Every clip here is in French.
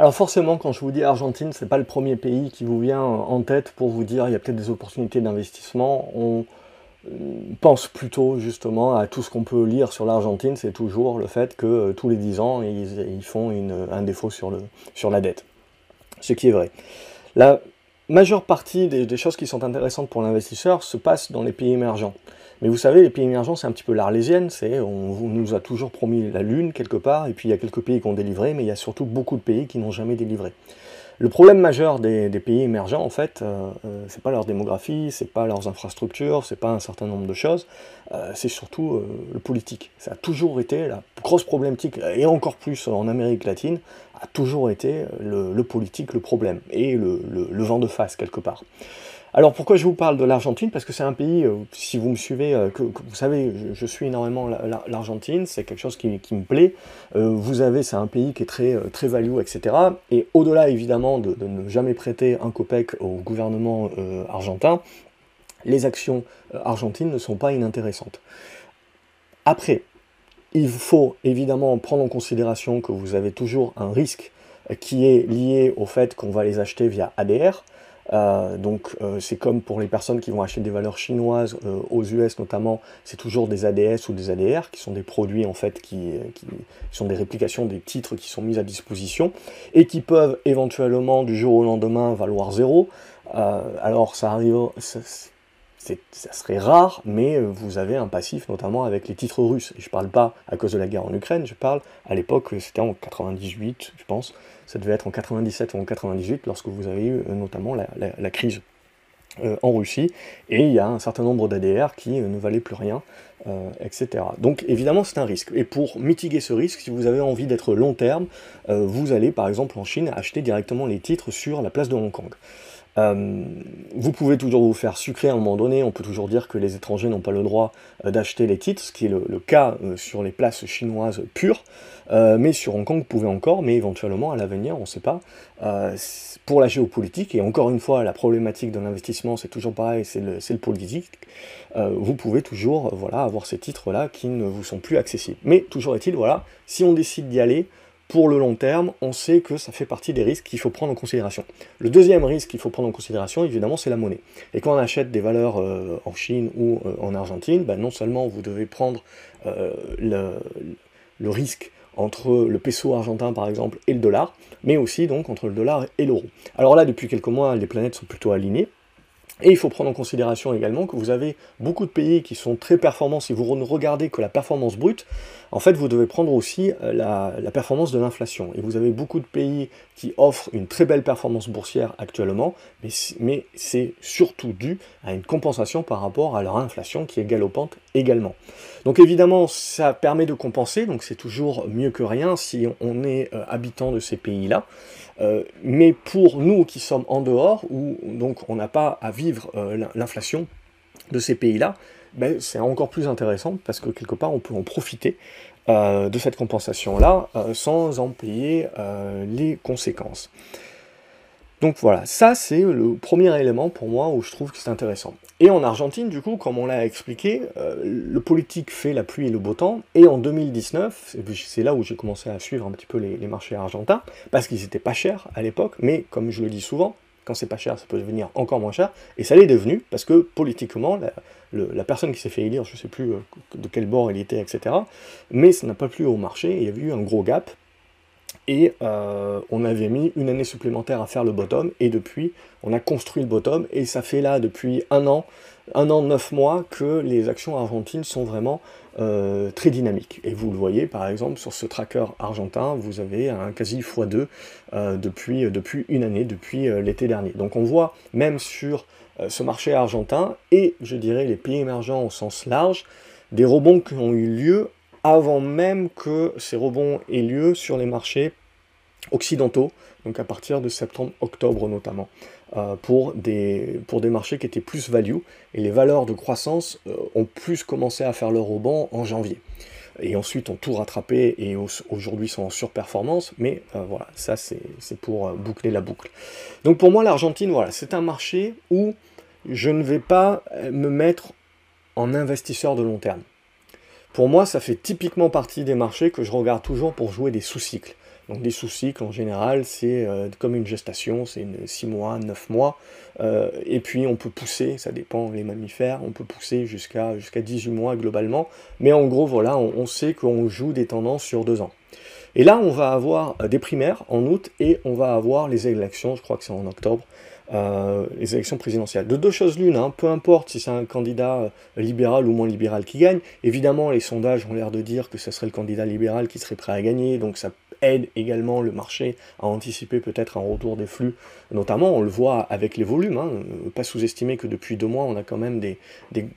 Alors forcément, quand je vous dis Argentine, c'est pas le premier pays qui vous vient en tête pour vous dire il y a peut-être des opportunités d'investissement. On euh, pense plutôt justement à tout ce qu'on peut lire sur l'Argentine, c'est toujours le fait que euh, tous les 10 ans, ils, font un défaut sur, sur la dette. Ce qui est vrai. La majeure partie des choses qui sont intéressantes pour l'investisseur se passent dans les pays émergents. Mais vous savez, les pays émergents, c'est un petit peu l'arlésienne, c'est on, nous a toujours promis la lune quelque part, et puis il y a quelques pays qui ont délivré, mais il y a surtout beaucoup de pays qui n'ont jamais délivré. Le problème majeur des, pays émergents, en fait, euh, euh, c'est pas leur démographie, c'est pas leurs infrastructures, c'est pas un certain nombre de choses, euh, c'est surtout le politique. Ça a toujours été la grosse problématique, et encore plus en Amérique latine, a toujours été le, politique le problème, et le vent de face quelque part. Alors pourquoi je vous parle de l'Argentine? Parce que c'est un pays, euh, si vous me suivez, euh, que, vous savez, je, suis énormément l'Argentine, c'est quelque chose qui, me plaît. Euh, vous avez, c'est un pays qui est très, très value, etc. Et au-delà évidemment de, ne jamais prêter un copec au gouvernement argentin, les actions argentines ne sont pas inintéressantes. Après, il faut évidemment prendre en considération que vous avez toujours un risque qui est lié au fait qu'on va les acheter via ADR. Euh, donc euh, c'est comme pour les personnes qui vont acheter des valeurs chinoises euh, aux US notamment, c'est toujours des ADS ou des ADR qui sont des produits en fait qui, qui, sont des réplications des titres qui sont mis à disposition et qui peuvent éventuellement du jour au lendemain valoir zéro. alors ça arrive, serait rare, mais euh, vous avez un passif notamment avec les titres russes. Et je parle pas à cause de la guerre en Ukraine, je parle à l'époque, c'était en 98, je pense, ça devait être en 97 ou en 98, lorsque vous avez eu euh, notamment la, crise euh, en Russie, et il y a un certain nombre d'ADR qui ne valaient plus rien, etc. Donc évidemment c'est un risque. Et pour mitiguer ce risque, si vous avez envie d'être long terme, vous allez par exemple en Chine acheter directement les titres sur la place de Hong Kong. Euh, vous pouvez toujours vous faire sucrer à un moment donné, on peut toujours dire que les étrangers n'ont pas le droit euh, d'acheter les titres, ce qui est le, cas euh, sur les places chinoises pures, mais sur Hong Kong vous pouvez encore, mais éventuellement à l'avenir, on ne sait pas. pour la géopolitique, et encore une fois, la problématique de l'investissement, c'est toujours pareil, c'est le, le, politique, vous pouvez toujours voilà, avoir ces titres-là qui ne vous sont plus accessibles. Mais toujours est-il, voilà, si on décide d'y aller, pour le long terme, on sait que ça fait partie des risques qu'il faut prendre en considération. Le deuxième risque qu'il faut prendre en considération, évidemment, c'est la monnaie. Et quand on achète des valeurs euh, en Chine ou euh, en Argentine, ben, non seulement vous devez prendre euh, le, risque entre le peso argentin par exemple et le dollar, mais aussi donc entre le dollar et l'euro. Alors là, depuis quelques mois, les planètes sont plutôt alignées, et il faut prendre en considération également que vous avez beaucoup de pays qui sont très performants. Si vous ne regardez que la performance brute, en fait, vous devez prendre aussi euh, la, performance de l'inflation. Et vous avez beaucoup de pays qui offrent une très belle performance boursière actuellement, mais, c'est surtout dû à une compensation par rapport à leur inflation qui est galopante également. Donc évidemment, ça permet de compenser, donc c'est toujours mieux que rien si on est euh, habitant de ces pays-là. Euh, mais pour nous qui sommes en dehors, où donc on n'a pas à vivre l'inflation de ces pays-là, ben, c'est encore plus intéressant parce que quelque part on peut en profiter euh, de cette compensation-là euh, sans en payer euh, les conséquences. Donc voilà, ça c'est le premier élément pour moi où je trouve que c'est intéressant. Et en Argentine, du coup, comme on l'a expliqué, le politique fait la pluie et le beau temps, et en 2019, c'est là où j'ai commencé à suivre un petit peu les, marchés argentins, parce qu'ils étaient pas chers à l'époque, mais comme je le dis souvent, quand c'est pas cher, ça peut devenir encore moins cher, et ça l'est devenu, parce que politiquement, la, personne qui s'est fait élire, je sais plus euh, de quel bord il était, etc., mais ça n'a pas plu au marché, il y avait eu un gros gap, et euh, on avait mis une année supplémentaire à faire le bottom, et depuis, on a construit le bottom, et ça fait là, depuis un an, un an, neuf mois, que les actions argentines sont vraiment euh, très dynamiques. Et vous le voyez, par exemple, sur ce tracker argentin, vous avez un quasi x2 euh, depuis, depuis une année, depuis l'été dernier. Donc on voit, même sur ce marché argentin, et je dirais les pays émergents au sens large, des rebonds qui ont eu lieu avant même que ces rebonds aient lieu sur les marchés occidentaux, donc à partir de septembre-octobre notamment, euh, pour, des, marchés qui étaient plus value, et les valeurs de croissance euh, ont plus commencé à faire leur rebond en janvier. Et ensuite ont tout rattrapé et aujourd'hui sont en surperformance, mais euh, voilà, ça c'est pour boucler la boucle. Donc pour moi l'Argentine, voilà, c'est un marché où je ne vais pas me mettre en investisseur de long terme. Pour moi, ça fait typiquement partie des marchés que je regarde toujours pour jouer des sous-cycles. Donc des sous-cycles, en général, c'est comme une gestation, c'est 6 mois, 9 mois. et puis on peut pousser, ça dépend les mammifères, on peut pousser jusqu'à jusqu'à 18 mois globalement. Mais en gros, voilà, on, sait qu'on joue des tendances sur 2 ans. Et là, on va avoir des primaires en août et on va avoir les élections, je crois que c'est en octobre, euh, les élections présidentielles. De deux choses l'une, hein, peu importe si c'est un candidat euh, libéral ou moins libéral qui gagne, évidemment les sondages ont l'air de dire que ce serait le candidat libéral qui serait prêt à gagner, donc ça aide également le marché à anticiper peut-être un retour des flux, notamment on le voit avec les volumes, hein, euh, pas sous-estimer que depuis deux mois on a quand même des,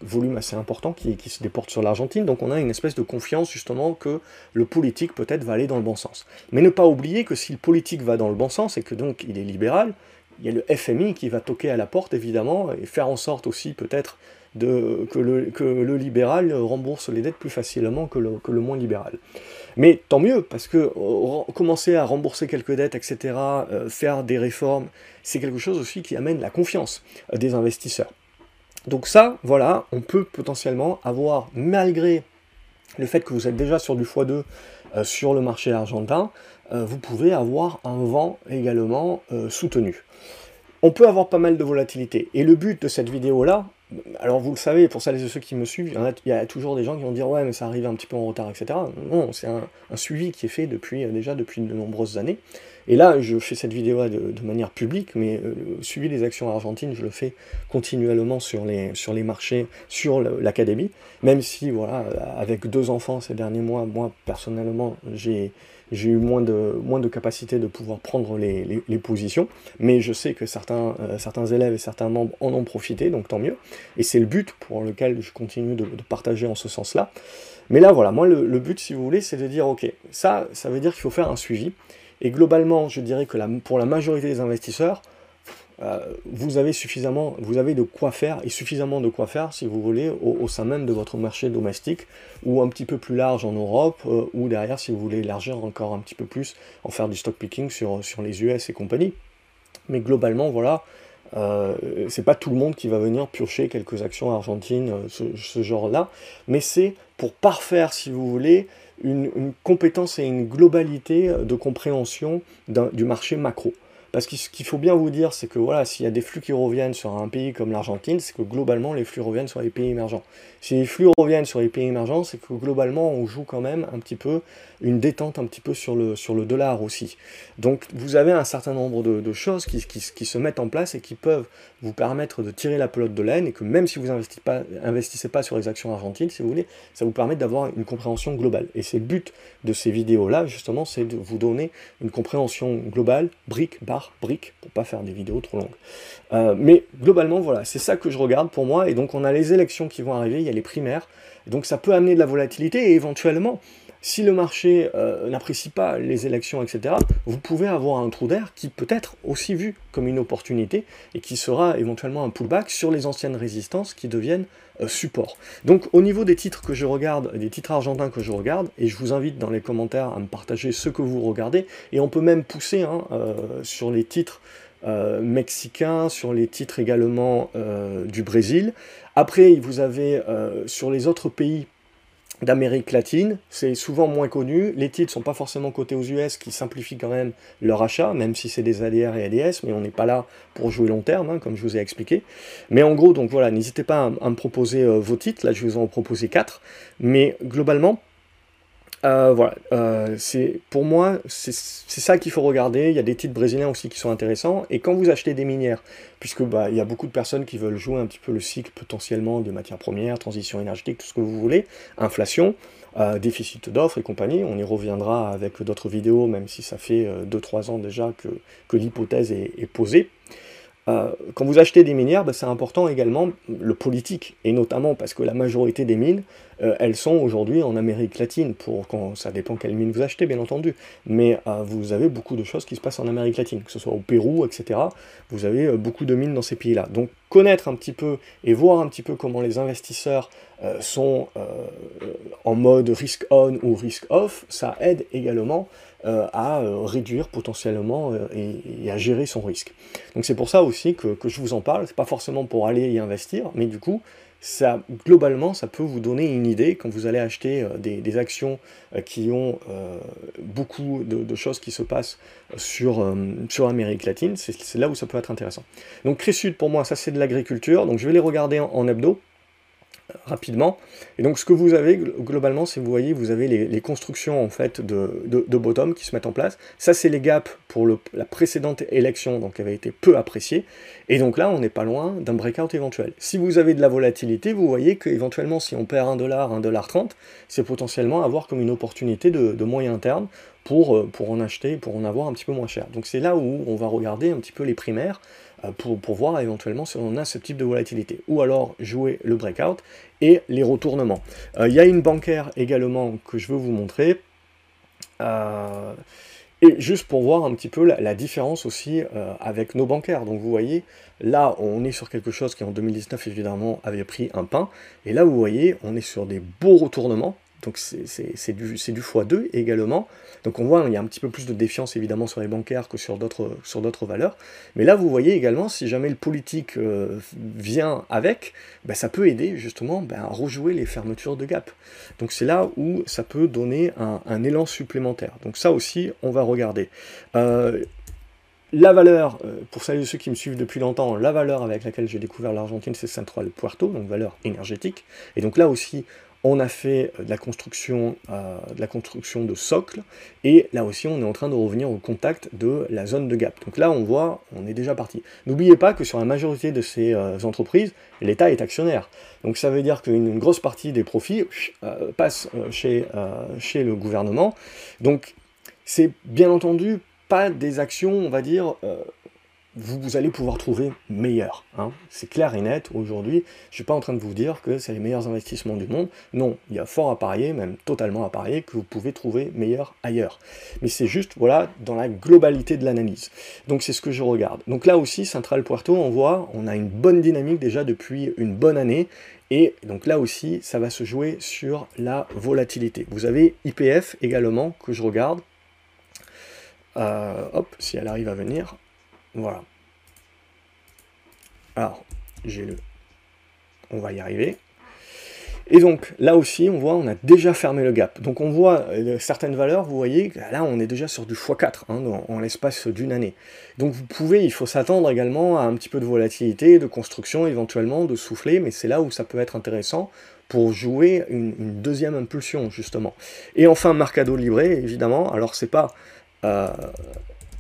volumes assez importants qui, se déportent sur l'Argentine, donc on a une espèce de confiance justement que le politique peut-être va aller dans le bon sens. Mais ne pas oublier que si le politique va dans le bon sens et que donc il est libéral, il y a le FMI qui va toquer à la porte, évidemment, et faire en sorte aussi peut-être que, le, que le libéral rembourse les dettes plus facilement que le, que le moins libéral. Mais tant mieux, parce que commencer à rembourser quelques dettes, etc., euh, faire des réformes, c'est quelque chose aussi qui amène la confiance des investisseurs. Donc ça, voilà, on peut potentiellement avoir, malgré le fait que vous êtes déjà sur du x2 euh, sur le marché argentin, euh, vous pouvez avoir un vent également euh, soutenu. On peut avoir pas mal de volatilité. Et le but de cette vidéo-là, alors vous le savez, pour celles et ceux qui me suivent, il y a toujours des gens qui vont dire ouais mais ça arrive un petit peu en retard, etc. Non, c'est un, suivi qui est fait depuis déjà depuis de nombreuses années. Et là, je fais cette vidéo de, manière publique, mais le suivi des actions argentines, je le fais continuellement sur les, sur les marchés, sur l'académie, même si, voilà, avec deux enfants ces derniers mois, moi, personnellement, j'ai eu moins de, moins de capacité de pouvoir prendre les, positions, mais je sais que certains, euh, certains élèves et certains membres en ont profité, donc tant mieux, et c'est le but pour lequel je continue de, partager en ce sens-là. Mais là, voilà, moi, le, but, si vous voulez, c'est de dire, ok, ça, ça veut dire qu'il faut faire un suivi, et globalement, je dirais que pour la majorité des investisseurs, euh, vous avez suffisamment, vous avez de quoi faire, et suffisamment de quoi faire, si vous voulez, au, sein même de votre marché domestique, ou un petit peu plus large en Europe, euh, ou derrière, si vous voulez élargir encore un petit peu plus, en faire du stock picking sur, les US et compagnie. Mais globalement, voilà, euh, c'est pas tout le monde qui va venir piocher quelques actions argentines, ce, genre-là, mais c'est pour parfaire, si vous voulez, une, compétence et une globalité de compréhension du marché macro. Parce que ce qu'il faut bien vous dire, c'est que voilà, s'il y a des flux qui reviennent sur un pays comme l'Argentine, c'est que globalement les flux reviennent sur les pays émergents. Si les flux reviennent sur les pays émergents, c'est que globalement on joue quand même un petit peu une détente un petit peu sur le, sur le dollar aussi. Donc vous avez un certain nombre de, choses qui, se mettent en place et qui peuvent vous permettre de tirer la pelote de laine et que même si vous n'investissez pas, investissez pas sur les actions argentines, si vous voulez, ça vous permet d'avoir une compréhension globale. Et c'est le but de ces vidéos-là, justement, c'est de vous donner une compréhension globale, brique par brique, pour pas faire des vidéos trop longues. Euh, mais globalement, voilà, c'est ça que je regarde pour moi, et donc on a les élections qui vont arriver, il y a les primaires, donc ça peut amener de la volatilité, et éventuellement, si le marché euh, n'apprécie pas les élections, etc., vous pouvez avoir un trou d'air qui peut être aussi vu comme une opportunité et qui sera éventuellement un pullback sur les anciennes résistances qui deviennent euh, support. Donc au niveau des titres que je regarde, des titres argentins que je regarde, et je vous invite dans les commentaires à me partager ce que vous regardez, et on peut même pousser hein, euh, sur les titres mexicains, sur les titres également du Brésil. Après, vous avez sur les autres pays d'Amérique latine, c'est souvent moins connu. Les titres sont pas forcément cotés aux US, qui simplifient quand même leur achat, même si c'est des ADR et ADS, mais on n'est pas là pour jouer long terme, hein, comme je vous ai expliqué. Mais en gros, donc voilà, n'hésitez pas à, me proposer euh, vos titres. Là, je vous en proposer quatre. Mais globalement, euh, voilà, euh, pour moi, c'est ça qu'il faut regarder. Il y a des titres brésiliens aussi qui sont intéressants. Et quand vous achetez des minières, puisque bah, il y a beaucoup de personnes qui veulent jouer un petit peu le cycle potentiellement de matières premières, transition énergétique, tout ce que vous voulez, inflation, euh, déficit d'offres et compagnie. On y reviendra avec d'autres vidéos, même si ça fait 2-3 ans déjà que, l'hypothèse est, posée. Quand vous achetez des minières, bah, c'est important également le politique, et notamment parce que la majorité des mines, euh, elles sont aujourd'hui en Amérique latine, pour quand ça dépend quelle mine vous achetez, bien entendu, mais euh, vous avez beaucoup de choses qui se passent en Amérique latine, que ce soit au Pérou, etc. Vous avez beaucoup de mines dans ces pays-là. Donc connaître un petit peu et voir un petit peu comment les investisseurs sont en mode risk on ou risk off, ça aide également euh, à euh, réduire potentiellement euh, et, à gérer son risque. Donc c'est pour ça aussi que, je vous en parle, c'est pas forcément pour aller y investir, mais du coup, globalement, ça peut vous donner une idée quand vous allez acheter des, actions qui ont beaucoup de, choses qui se passent sur, sur Amérique latine. C'est là où ça peut être intéressant. Donc Crésud, pour moi, ça c'est de l'agriculture. Donc je vais les regarder en hebdo rapidement. Et donc ce que vous avez globalement, c'est vous voyez, vous avez les, constructions en fait de, de, bottom qui se mettent en place. Ça c'est les gaps pour la précédente élection, donc qui avait été peu appréciée. Et donc là, on n'est pas loin d'un breakout éventuel. Si vous avez de la volatilité, vous voyez qu'éventuellement, si on perd 1 dollar, 1 dollar 30, c'est potentiellement avoir comme une opportunité de, de moyen terme pour, euh, pour en acheter, pour en avoir un petit peu moins cher. Donc c'est là où on va regarder un petit peu les primaires pour, pour, voir éventuellement si on a ce type de volatilité. Ou alors jouer le breakout et les retournements. Euh, il y a une bancaire également que je veux vous montrer. et juste pour voir un petit peu la, différence aussi avec nos bancaires. Donc vous voyez, là on est sur quelque chose qui en 2019 évidemment avait pris un pain. Et là vous voyez, on est sur des beaux retournements donc c'est du, du x2 également. Donc on voit, il y a un petit peu plus de défiance évidemment sur les bancaires que sur d'autres valeurs. Mais là, vous voyez également, si jamais le politique euh, vient avec, ben, ça peut aider justement ben, à rejouer les fermetures de gap. Donc c'est là où ça peut donner un, élan supplémentaire. Donc ça aussi, on va regarder. Euh, la valeur, euh, pour celles et ceux qui me suivent depuis longtemps, la valeur avec laquelle j'ai découvert l'Argentine, c'est Central Puerto, donc valeur énergétique. Et donc là aussi, on a fait euh, de la construction, euh, de la construction de socle, et là aussi on est en train de revenir au contact de la zone de gap. Donc là on voit, on est déjà parti. N'oubliez pas que sur la majorité de ces euh, entreprises, l'État est actionnaire. Donc ça veut dire qu'une grosse partie des profits passe chez le gouvernement. Donc c'est bien entendu pas des actions, on va dire, vous, allez pouvoir trouver meilleur. Hein. C'est clair et net aujourd'hui. Je ne suis pas en train de vous dire que c'est les meilleurs investissements du monde. Non, il y a fort à parier, même totalement à parier, que vous pouvez trouver meilleur ailleurs. Mais c'est juste, voilà, dans la globalité de l'analyse. Donc c'est ce que je regarde. Donc là aussi, Central Puerto, on voit, on a une bonne dynamique déjà depuis une bonne année. Et donc là aussi, ça va se jouer sur la volatilité. Vous avez IPF également que je regarde. Euh, hop, si elle arrive à venir. Voilà. Alors, j'ai le... On va y arriver. Et donc, là aussi, on voit, on a déjà fermé le gap. Donc, on voit euh, certaines valeurs, vous voyez, là, on est déjà sur du x4 hein, en l'espace d'une année. Donc, vous pouvez, il faut s'attendre également à un petit peu de volatilité, de construction, éventuellement, de souffler, mais c'est là où ça peut être intéressant pour jouer une, deuxième impulsion, justement. Et enfin, Mercado Libre, évidemment, alors c'est pas... Euh,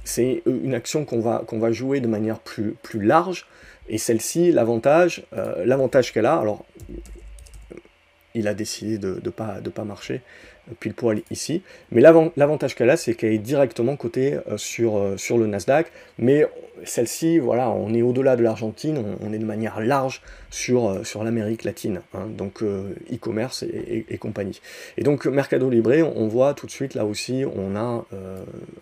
c'est une action qu'on va, qu'on va jouer de manière plus, plus large. Et celle-ci, l'avantage, euh, qu'elle a, alors il a décidé de ne pas, de pas marcher pile poil ici, mais l'avantage qu'elle a, c'est qu'elle est directement cotée euh, sur, euh, sur le Nasdaq, mais celle-ci, voilà, on est au-delà de l'Argentine, on, est de manière large sur, euh, l'Amérique latine, hein, donc e-commerce et, compagnie. Et donc Mercado Libre, on voit tout de suite là aussi, on a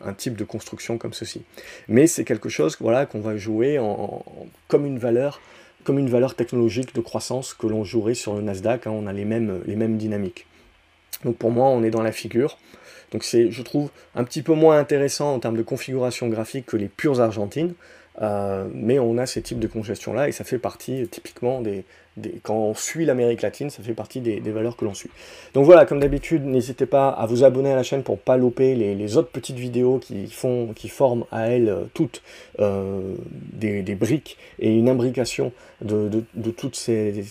un type de construction comme ceci. Mais c'est quelque chose voilà, qu'on va jouer en, comme une valeur comme une valeur technologique de croissance que l'on jouerait sur le Nasdaq, hein, on a les mêmes, les mêmes dynamiques. Donc pour moi, on est dans la figure. Donc c'est, je trouve, un petit peu moins intéressant en termes de configuration graphique que les pures argentines, euh, mais on a ces types de congestion-là et ça fait partie typiquement des, quand on suit l'Amérique latine, ça fait partie des, valeurs que l'on suit. Donc voilà, comme d'habitude, n'hésitez pas à vous abonner à la chaîne pour pas louper les, autres petites vidéos qui, font, qui forment à elles euh, toutes euh, des, briques et une imbrication de, toutes ces,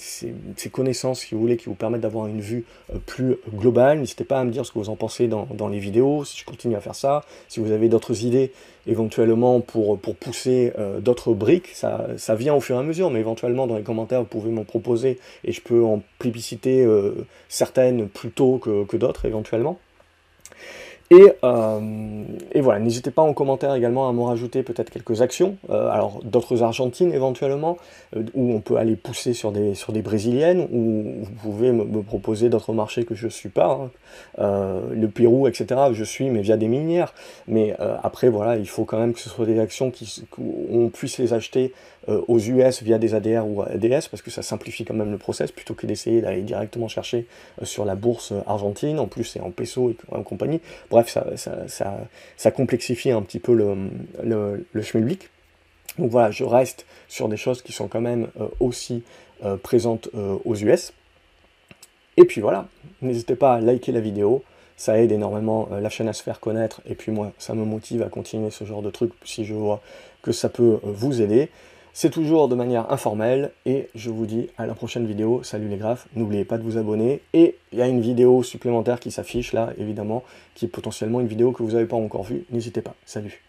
connaissances, si vous voulez, qui vous permettent d'avoir une vue euh, plus globale. N'hésitez pas à me dire ce que vous en pensez dans, les vidéos, si je continue à faire ça, si vous avez d'autres idées éventuellement pour, pousser d'autres briques, ça, ça vient au fur et à mesure, mais éventuellement dans les commentaires, vous pouvez m'en proposer et je peux en plébisciter euh, certaines plus tôt que d'autres éventuellement. Euh, et, voilà, n'hésitez pas en commentaire également à me rajouter peut-être quelques actions, euh, alors d'autres argentines éventuellement, euh, où on peut aller pousser sur des, sur des brésiliennes, ou vous pouvez me, proposer d'autres marchés que je ne suis pas, hein. le Pérou, etc., je suis, mais via des minières. Mais après, voilà, il faut quand même que ce soit des actions qui, qu'on puisse les acheter aux US via des ADR ou ADS, parce que ça simplifie quand même le process, plutôt que d'essayer d'aller directement chercher sur la bourse argentine, en plus c'est en peso et en compagnie. Ça, ça, complexifie un petit peu le, le, Donc voilà, je reste sur des choses qui sont quand même aussi présentes aux US. Et puis voilà, n'hésitez pas à liker la vidéo, ça aide énormément la chaîne à se faire connaître, et puis moi, ça me motive à continuer ce genre de truc si je vois que ça peut vous aider. C'est toujours de manière informelle et je vous dis à la prochaine vidéo. Salut les graphes, n'oubliez pas de vous abonner et il y a une vidéo supplémentaire qui s'affiche là évidemment qui est potentiellement une vidéo que vous n'avez pas encore vue. N'hésitez pas. Salut